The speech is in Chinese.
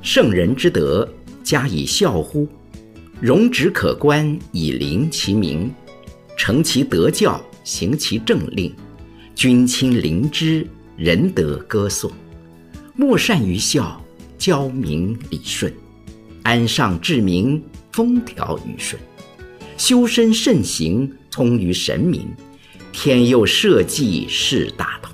圣人之德，加以孝乎？容止可观以临其名，成其德教，行其政令，君亲临之，仁德歌颂。莫善于孝，教民理顺，安上治民，风调雨顺。修身慎行，通于神明，天佑社稷，事大同。